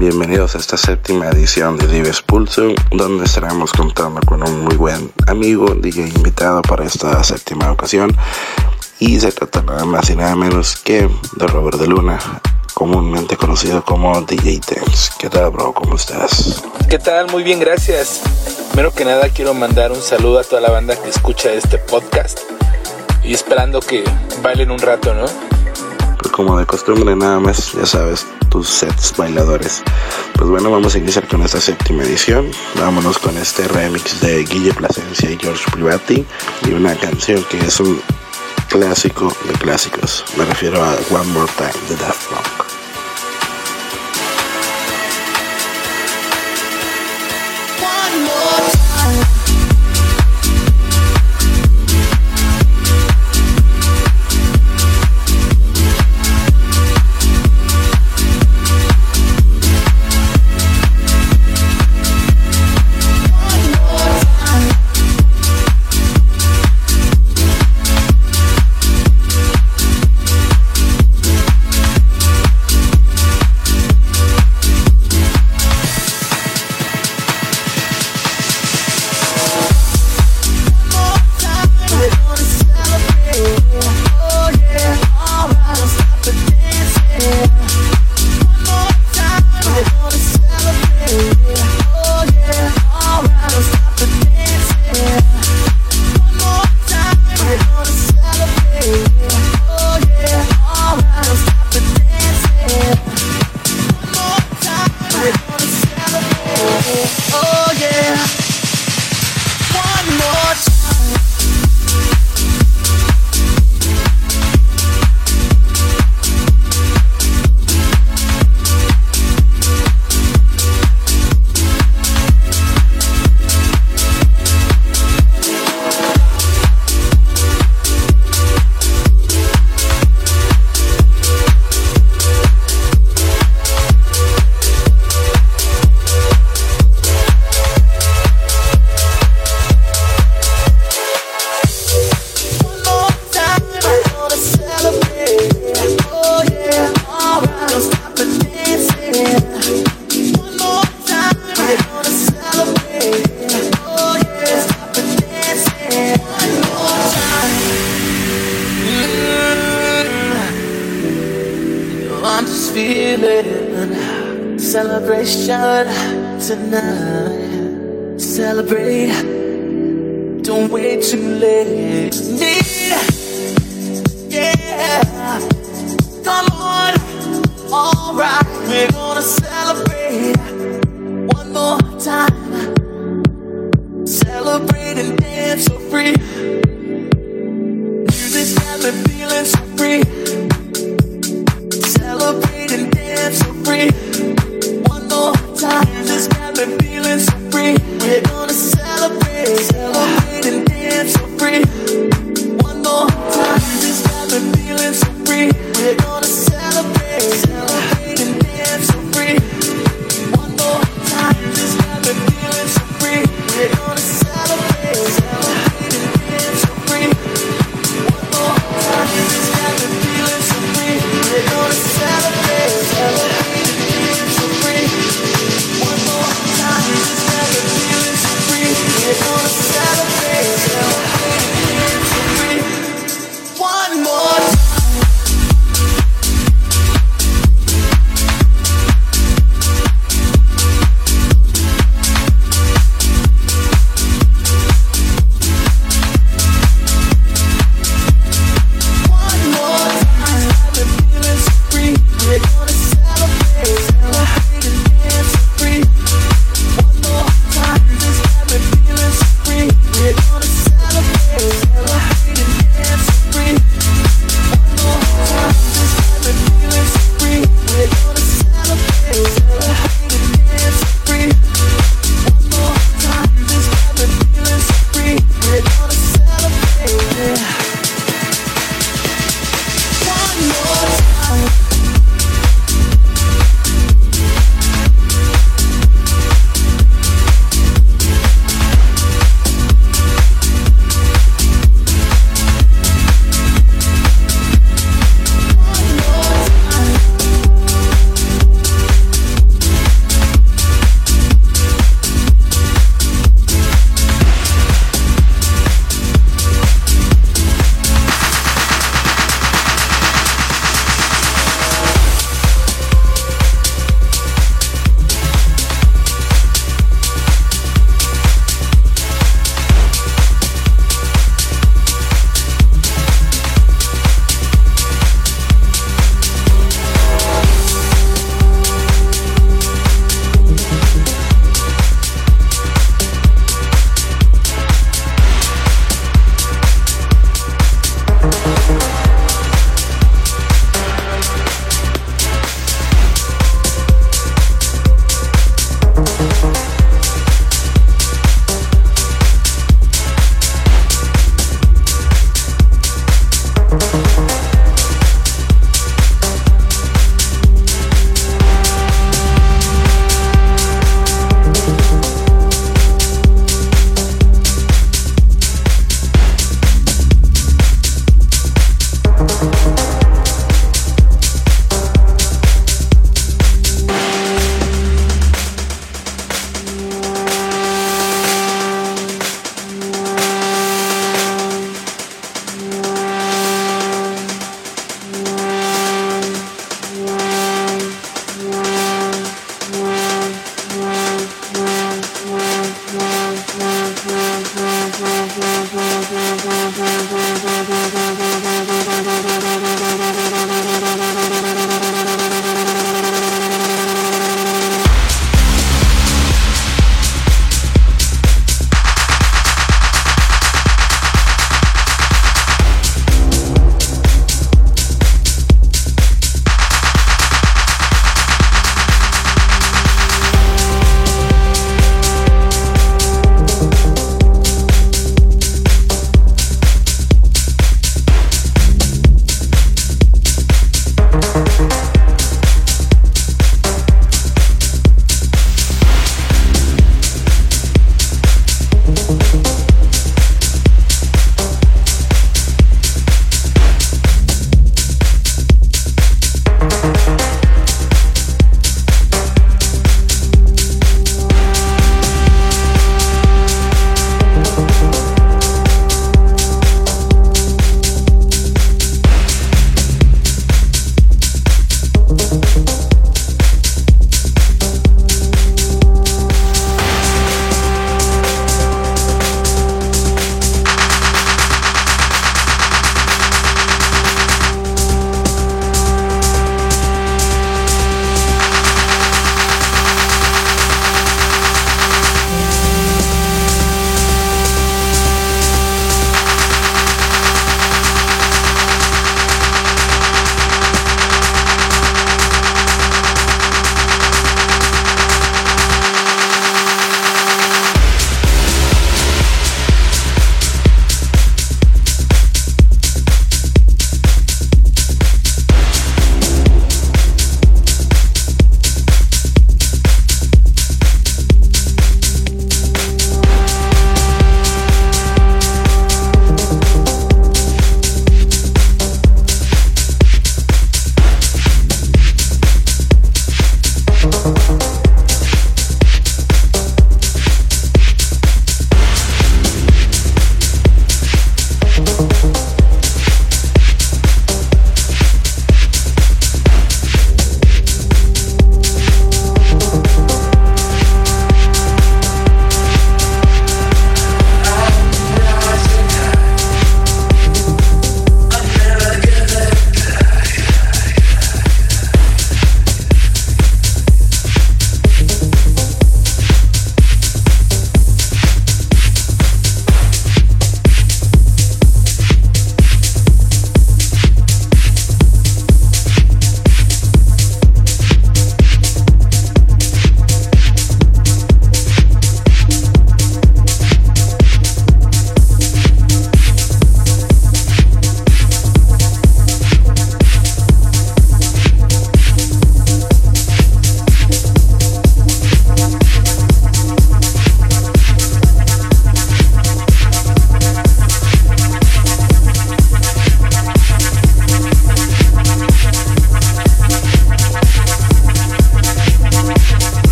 Bienvenidos a esta séptima edición de Dives Pulso, donde estaremos contando con un muy buen amigo, DJ invitado para esta séptima ocasión. Y se trata nada más y nada menos que de Robert de Luna, comúnmente conocido como DJ Tense. ¿Qué tal, bro? ¿Cómo estás? ¿Qué tal? Muy bien, gracias. Primero que nada, quiero mandar un saludo a toda la banda que escucha este podcast. Y esperando que bailen un rato, ¿no? Como de costumbre, nada más, ya sabes, tus sets bailadores. Pues bueno, vamos a iniciar con esta séptima edición. Vámonos con este remix de Guille Plasencia y George Privati y una canción que es un clásico de clásicos. Me refiero a One More Time de Daft Punk.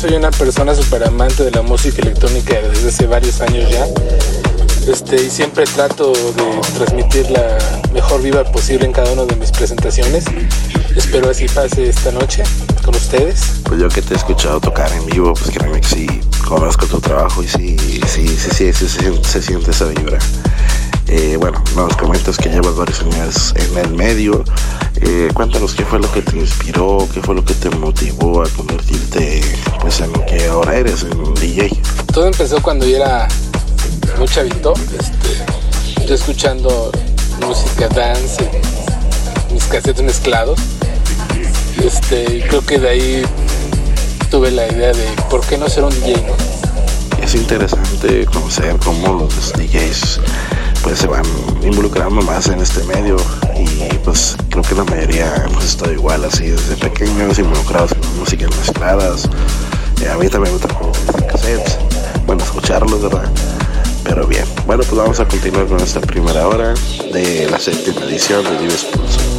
Soy una persona súper amante de la música electrónica desde hace varios años ya. Este, y siempre trato de transmitir la mejor viva posible en cada una de mis presentaciones. Espero así pase esta noche con ustedes. Pues yo que te he escuchado tocar en vivo, pues créeme que sí, conozco tu trabajo y sí, sí, sí, sí, se siente esa vibra. Eh, bueno, nos comentas que llevas varios años en el medio. Eh, cuéntanos qué fue lo que te inspiró, qué fue lo que te motivó a convertirte pues en lo que ahora eres, en DJ. Todo empezó cuando yo era muy chavito, este, yo escuchando música dance, mis casetes mezclados. Este, creo que de ahí tuve la idea de por qué no ser un DJ, Es interesante conocer cómo los DJs pues se van involucrando más en este medio y pues creo que la mayoría hemos estado igual así desde pequeños involucrados en músicas mezcladas. Eh, a mí también me como cassettes bueno escucharlos verdad pero bien. Bueno pues vamos a continuar con esta primera hora de la séptima edición de Dives Pulso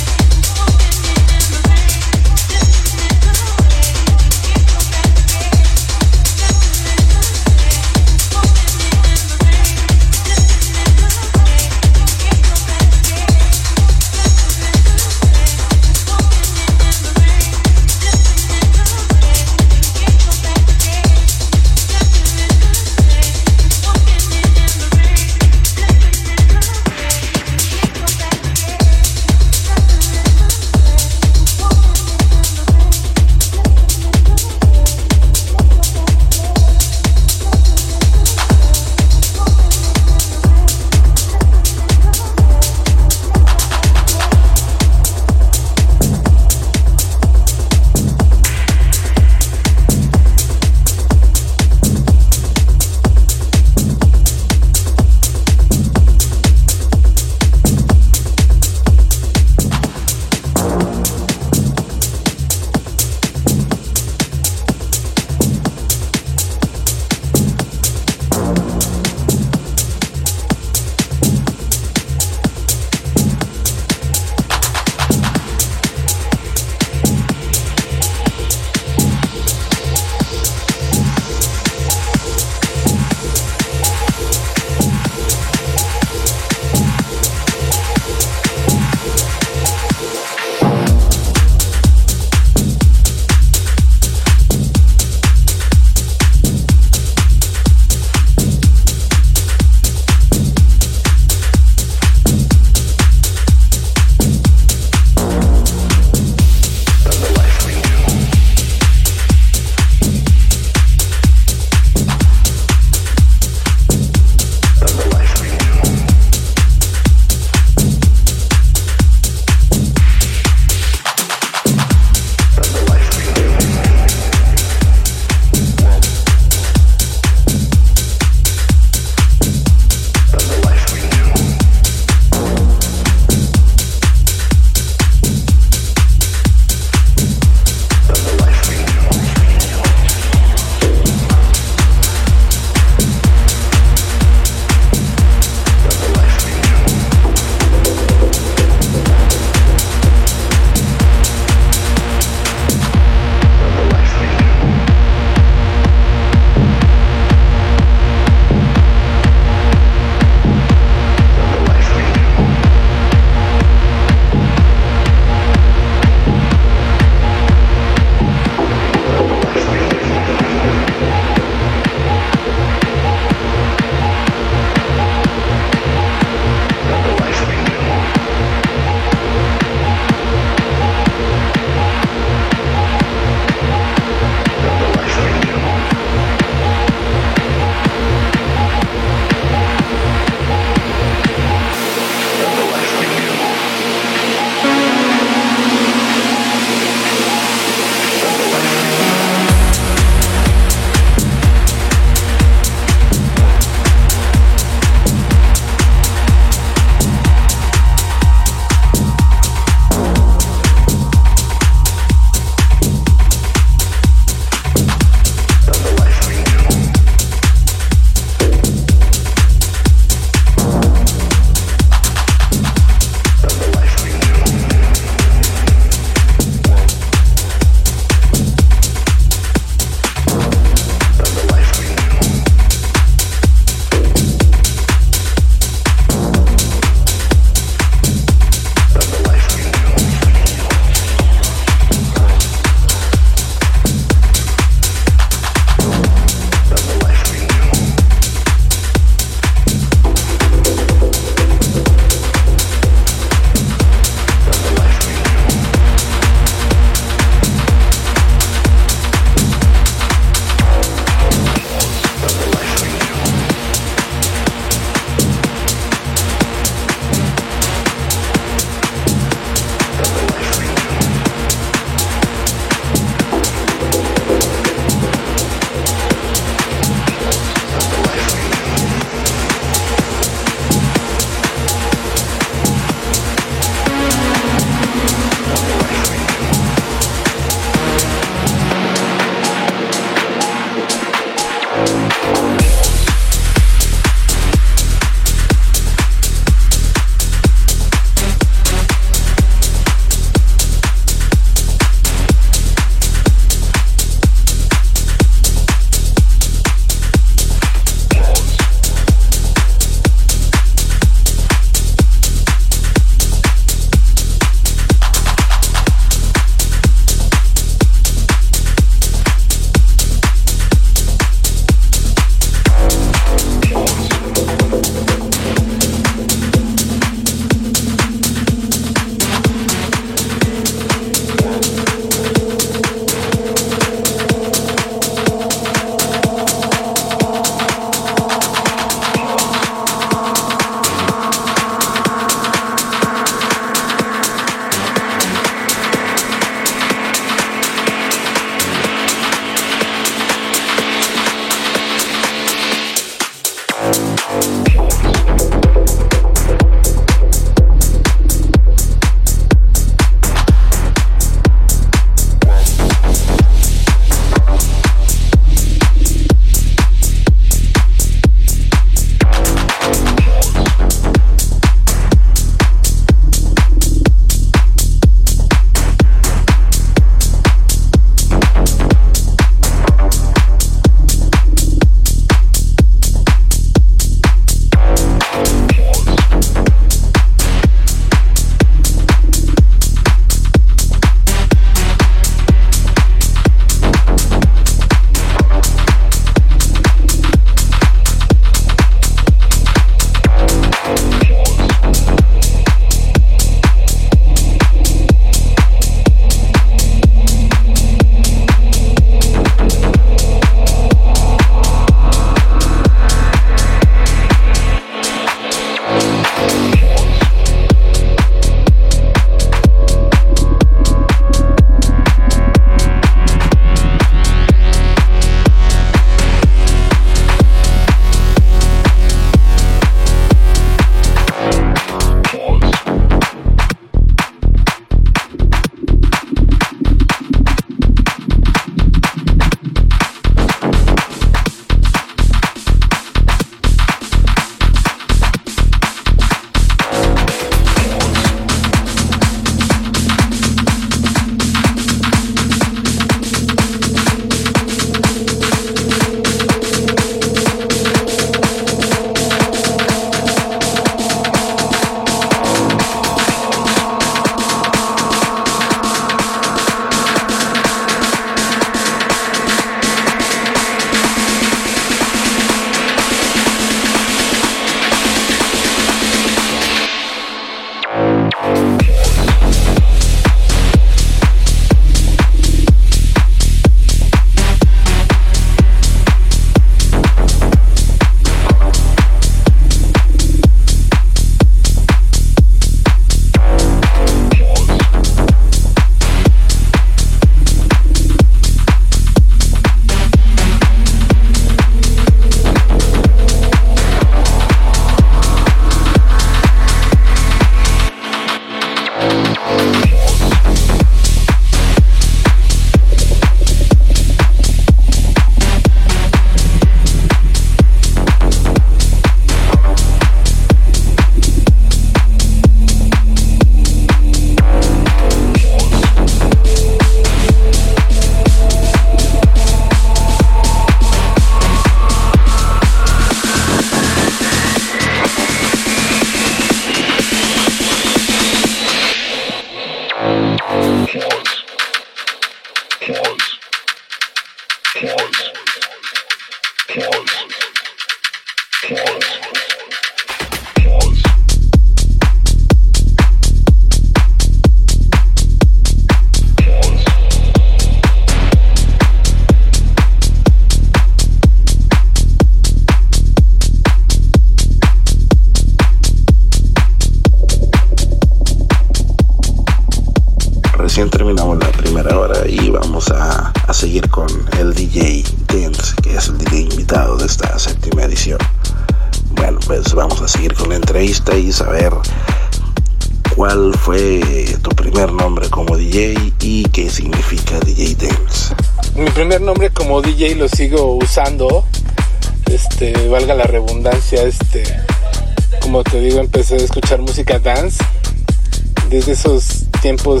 Desde esos tiempos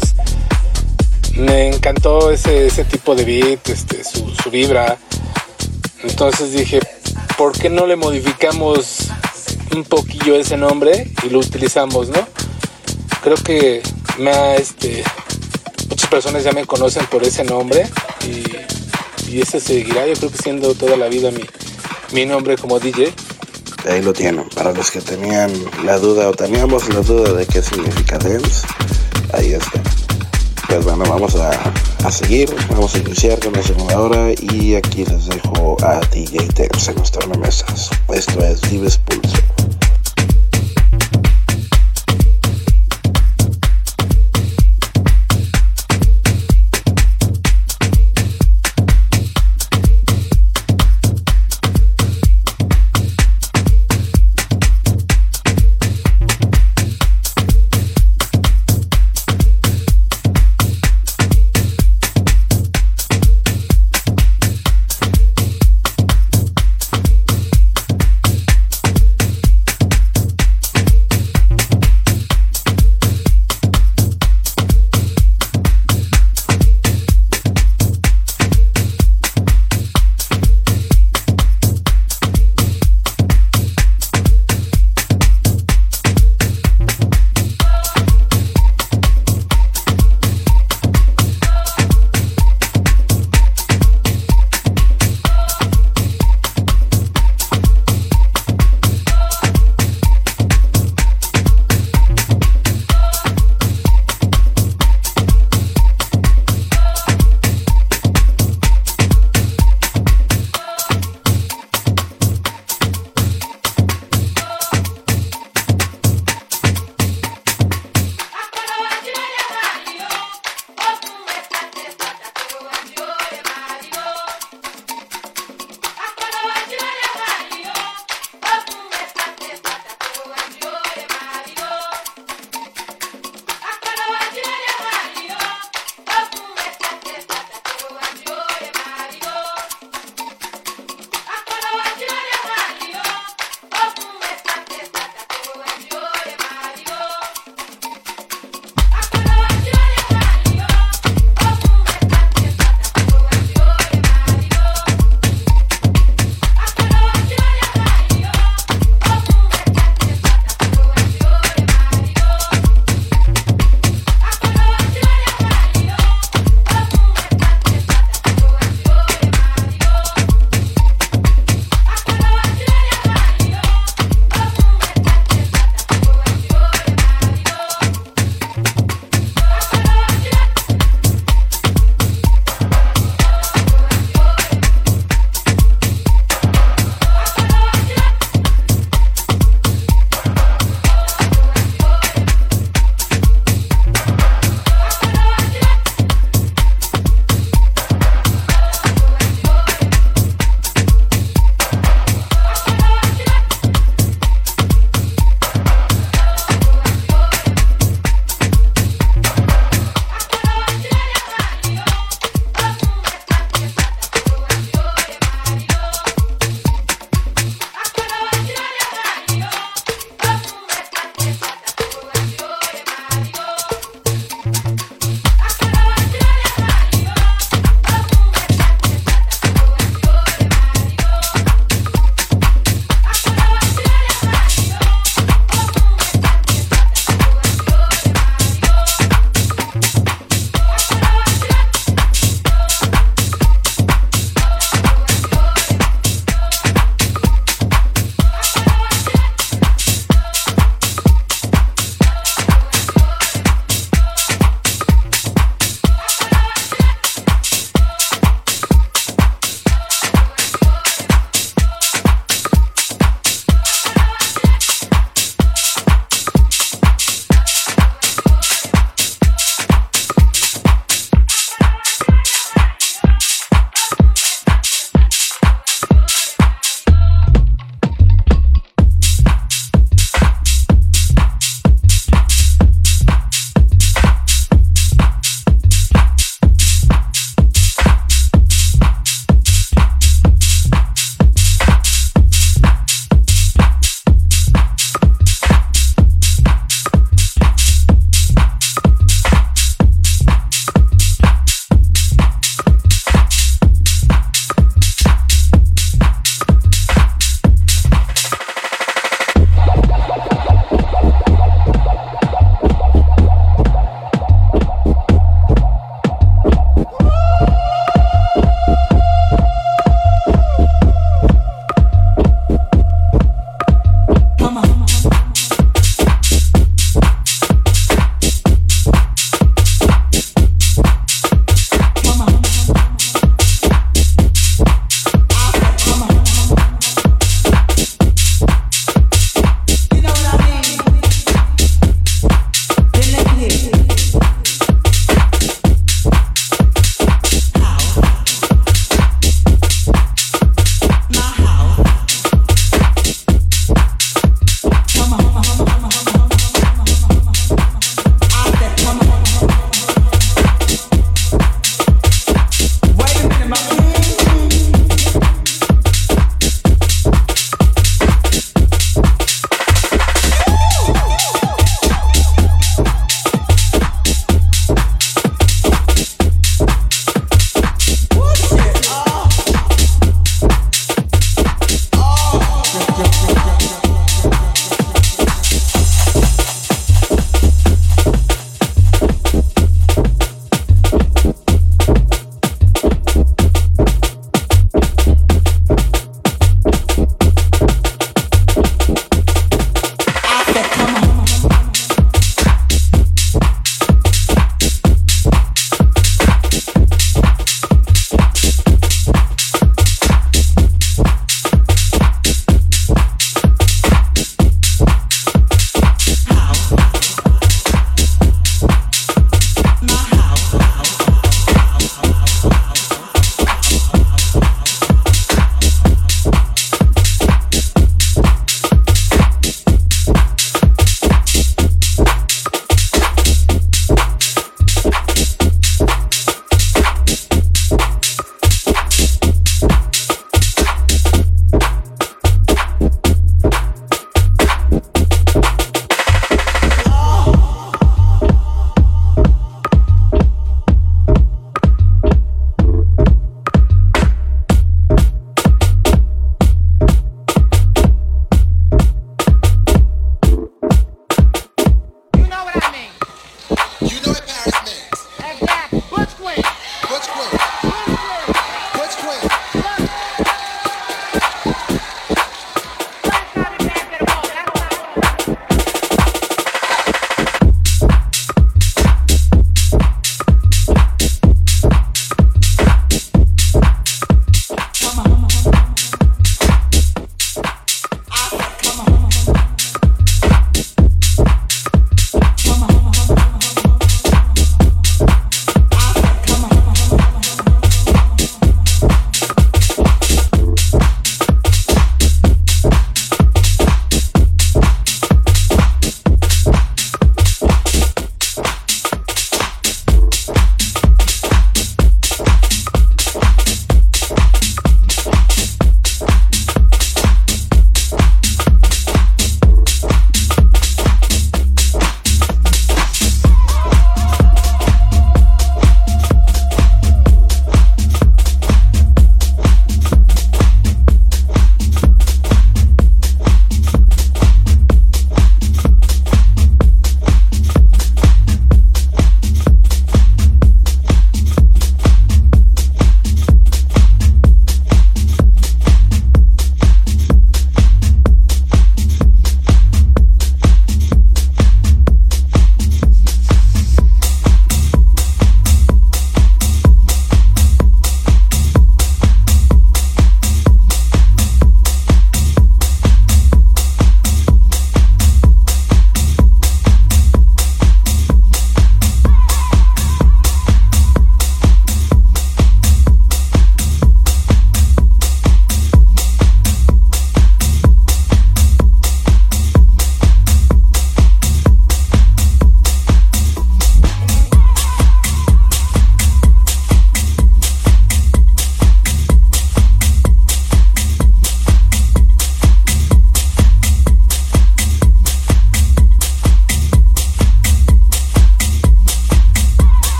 me encantó ese, ese tipo de beat, este, su, vibra. Entonces dije, ¿por qué no le modificamos un poquillo ese nombre y lo utilizamos, no? Creo que me este, muchas personas ya me conocen por ese nombre y y ese seguirá yo creo que siendo toda la vida mi, mi nombre como DJ. Ahí lo tienen, para los que tenían la duda o teníamos la duda de qué significa dance, ahí está. Pues bueno, vamos a, a seguir, vamos a iniciar con la segunda hora y aquí les dejo a DJ Dance en nuestras mesas. Esto es Dives Pulso.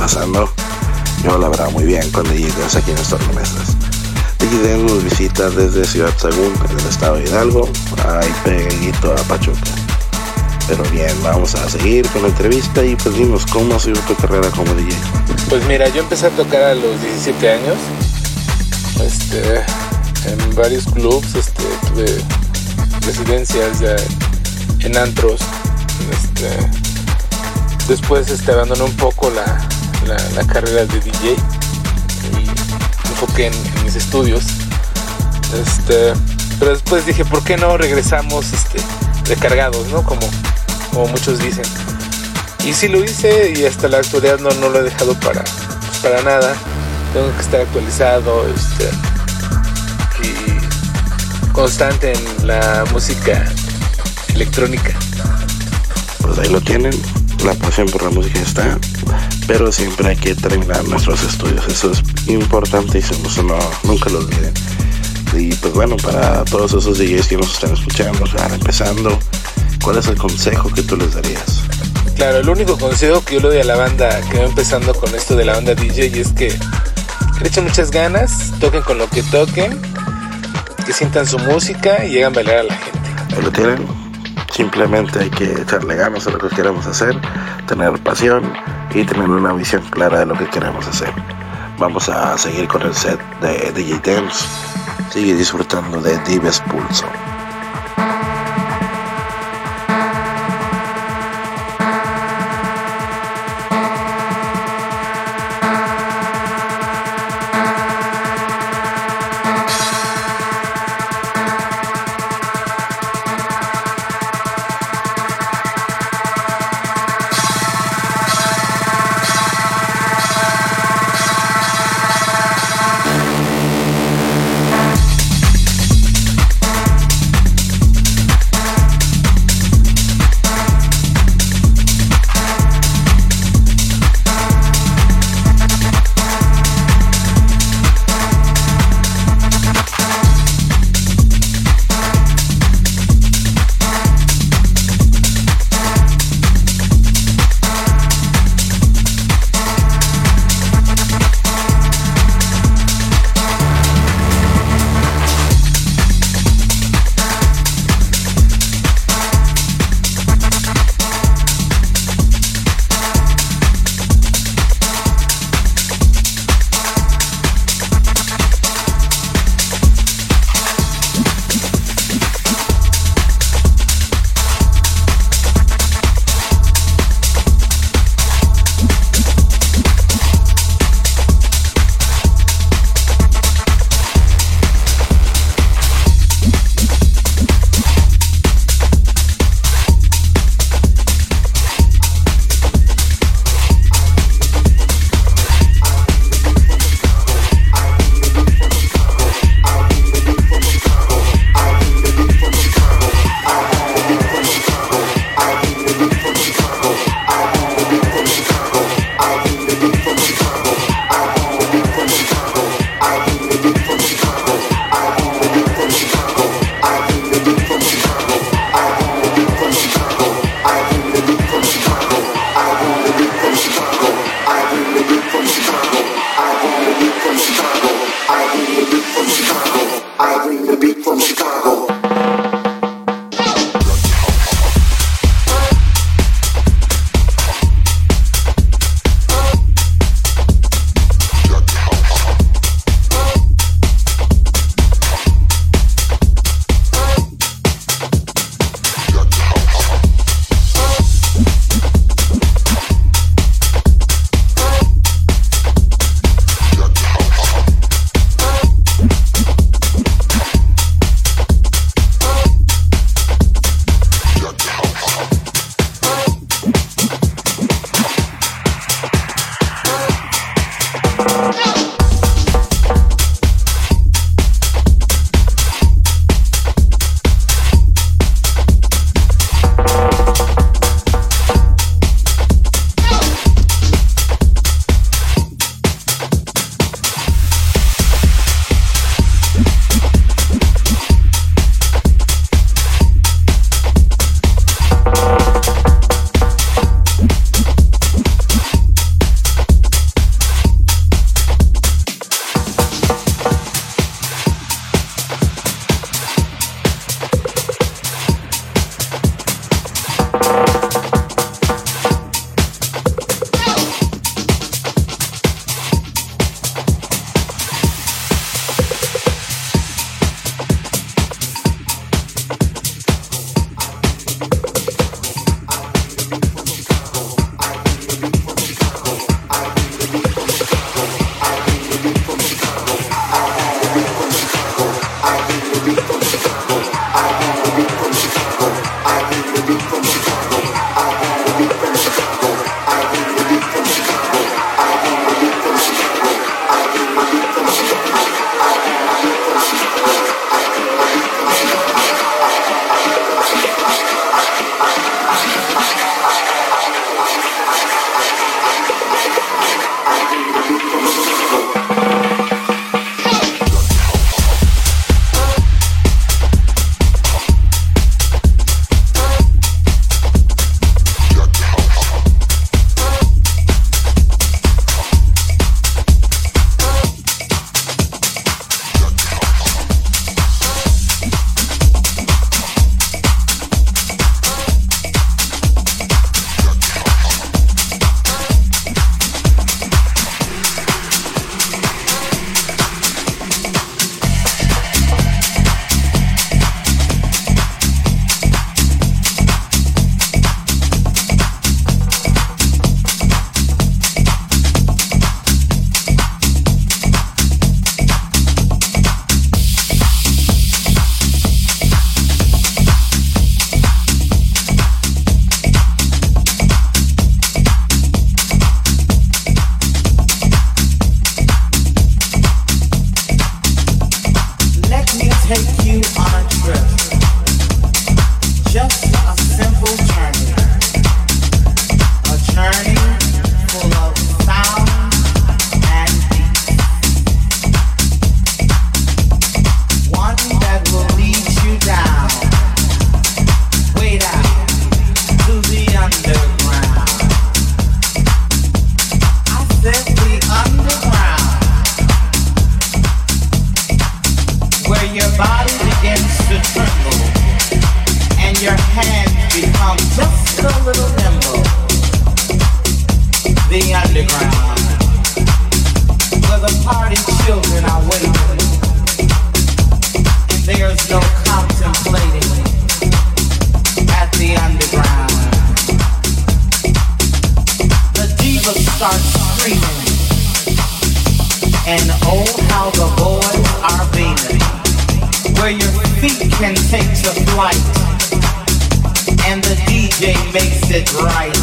Pasando. Yo la verdad muy bien DJ Dance aquí en estas. DJ Dance nos visita desde Ciudad Según, en el estado de Hidalgo, ahí pegadito a Pachuca. Pero bien, vamos a seguir con la entrevista y pues dinos cómo ha sido tu carrera como DJ. Pues mira, yo empecé a tocar a los 17 años. Este, en varios clubs, este, tuve residencias en antros. Este, después este, abandoné un poco la, la, carrera de DJ y enfoqué en, mis estudios. Este, pero después dije, ¿por qué no regresamos este, recargados, ¿no? Como, como muchos dicen. Y sí lo hice y hasta la actualidad no, no lo he dejado para, pues, para nada. Tengo que estar actualizado este, y constante en la música electrónica. Pues ahí lo tienen, la pasión por la música está, pero siempre hay que terminar nuestros estudios, eso es importantísimo, eso no, nunca lo olviden. Y pues bueno, para todos esos DJs que nos están escuchando, están empezando, ¿cuál es el consejo que tú les darías? Claro, el único consejo que yo le doy a la banda que va empezando con esto de la banda DJ es que le echen muchas ganas, toquen con lo que toquen, que sientan su música y llegan a bailar a la gente. Ahí lo tienen. Simplemente hay que echarle ganas a lo que queremos hacer, tener pasión y tener una visión clara de lo que queremos hacer. Vamos a seguir con el set de DJ. Sigue disfrutando de Dives Pulso. takes a flight, and the DJ makes it right.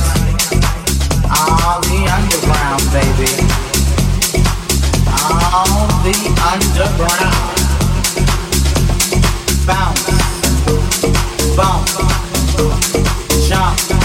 All the underground, baby. All the underground. Bounce, bump, jump.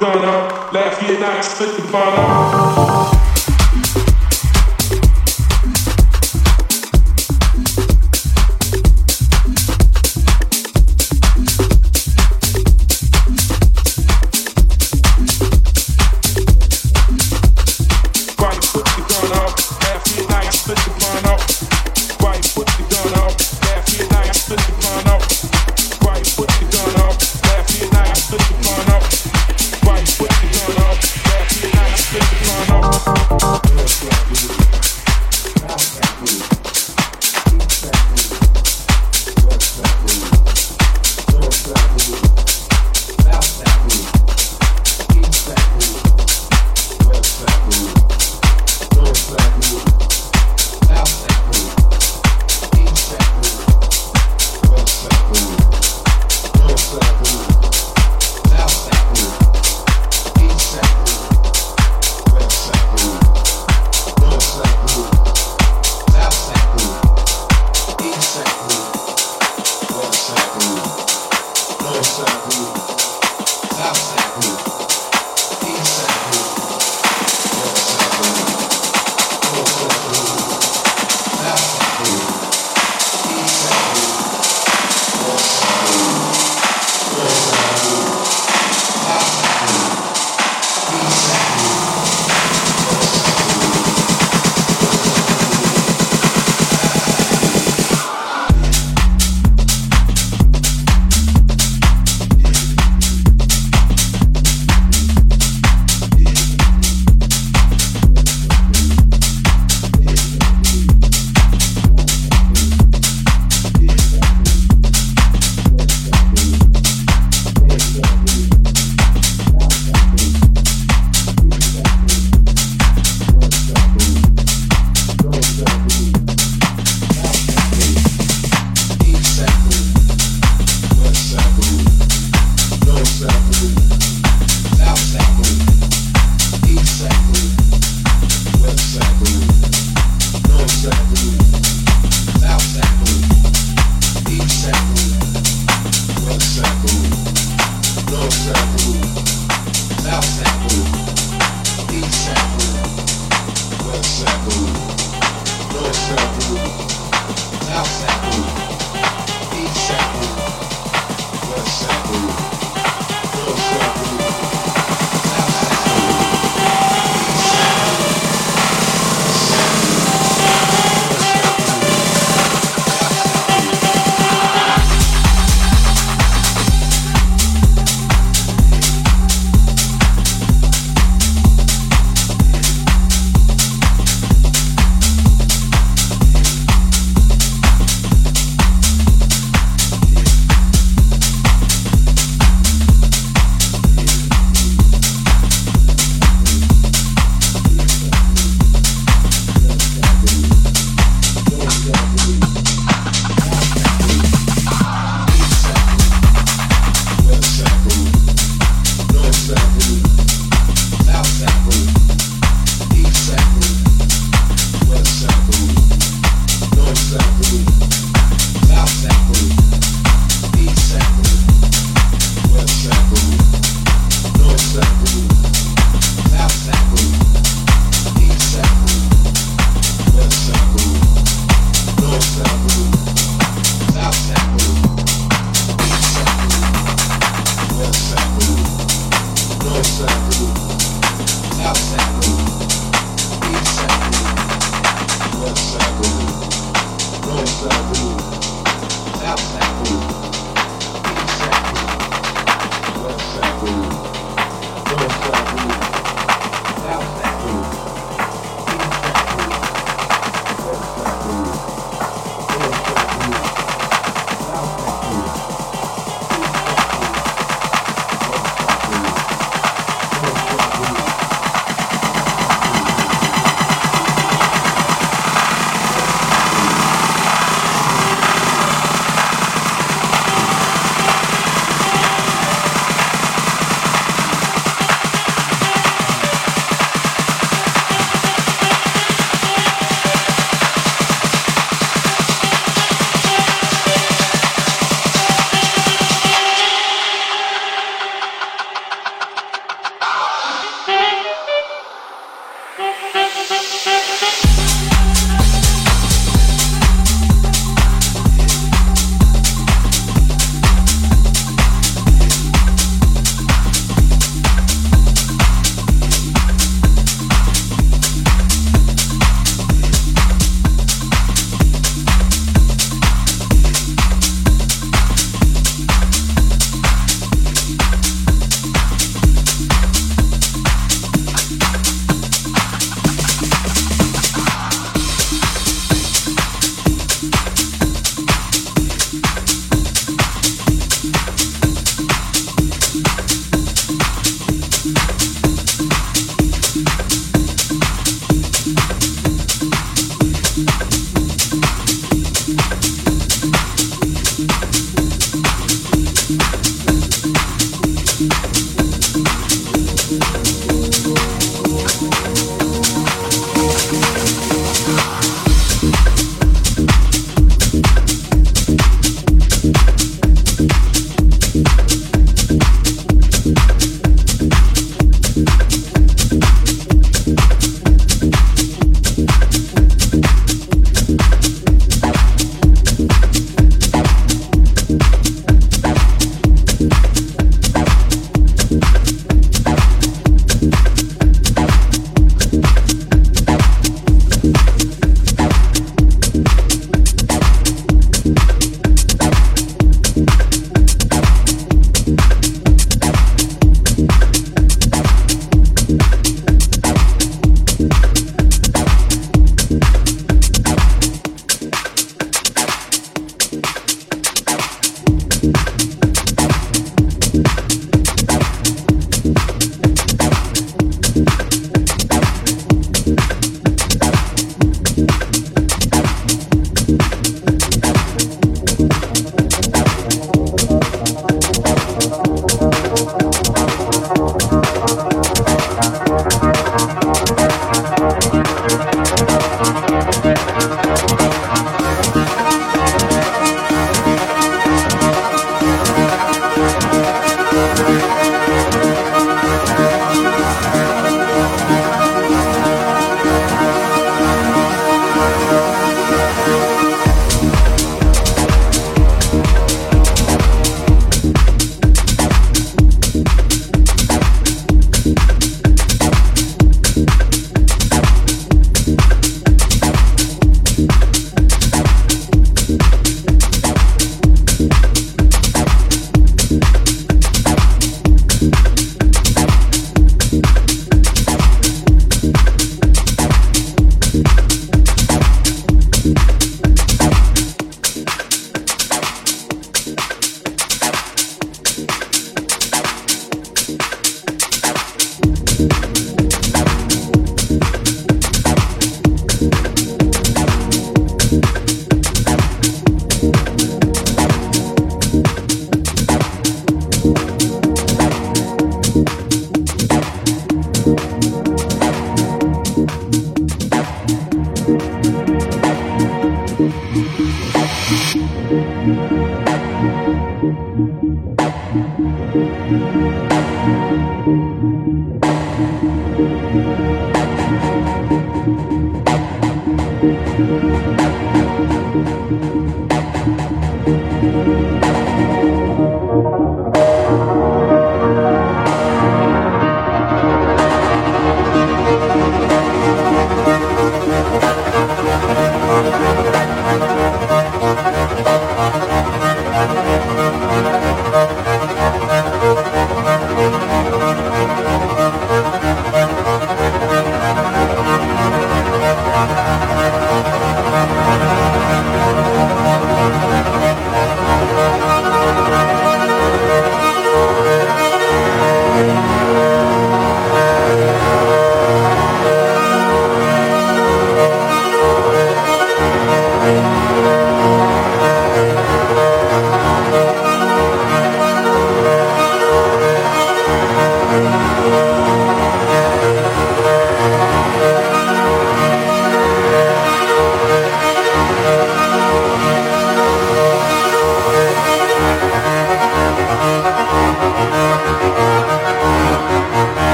Ghana. Last year, night, split the Ghana.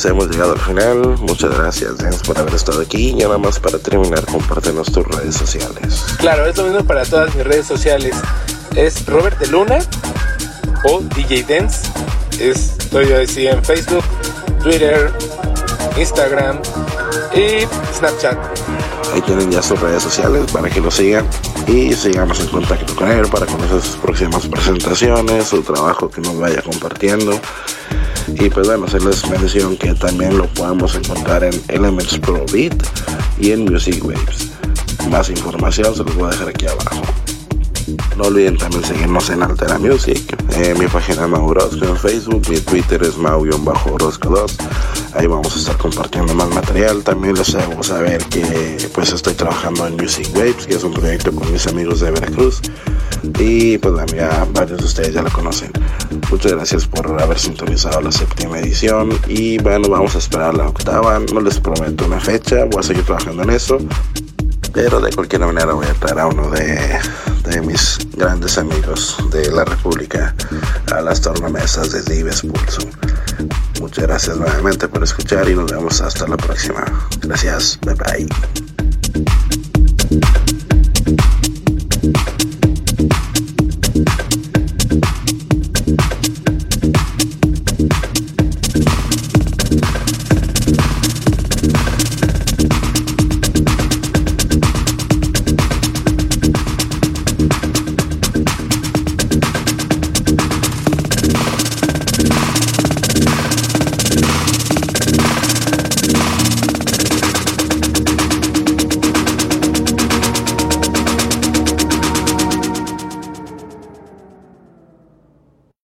Pues hemos llegado al final. Muchas gracias, Dens, por haber estado aquí. Y nada más para terminar, compártenos tus redes sociales. Claro, es lo mismo para todas mis redes sociales. Es Robert de Luna o DJ Dance. Estoy así en Facebook, Twitter, Instagram y Snapchat. Ahí tienen ya sus redes sociales para que lo sigan y sigamos en contacto con él para conocer sus próximas presentaciones, su trabajo que nos vaya compartiendo. Y pues bueno, se les mencionó que también lo podemos encontrar en Elements Pro Beat y en Music Waves. Más información se los voy a dejar aquí abajo. No olviden también seguirnos en Altera Music, en mi página Maurosco en Facebook, mi Twitter es mau-orozco2. Ahí vamos a estar compartiendo más material. También les hago saber que pues estoy trabajando en Music Waves, que es un proyecto con mis amigos de Veracruz. Y pues bueno, ya varios de ustedes ya lo conocen. Muchas gracias por haber sintonizado la séptima edición. Y bueno, vamos a esperar la octava. No les prometo una fecha, voy a seguir trabajando en eso. Pero de cualquier manera voy a traer a uno de, de mis grandes amigos de la República a las tornamesas de Dives Pulso. Muchas gracias nuevamente por escuchar y nos vemos hasta la próxima. Gracias, bye bye.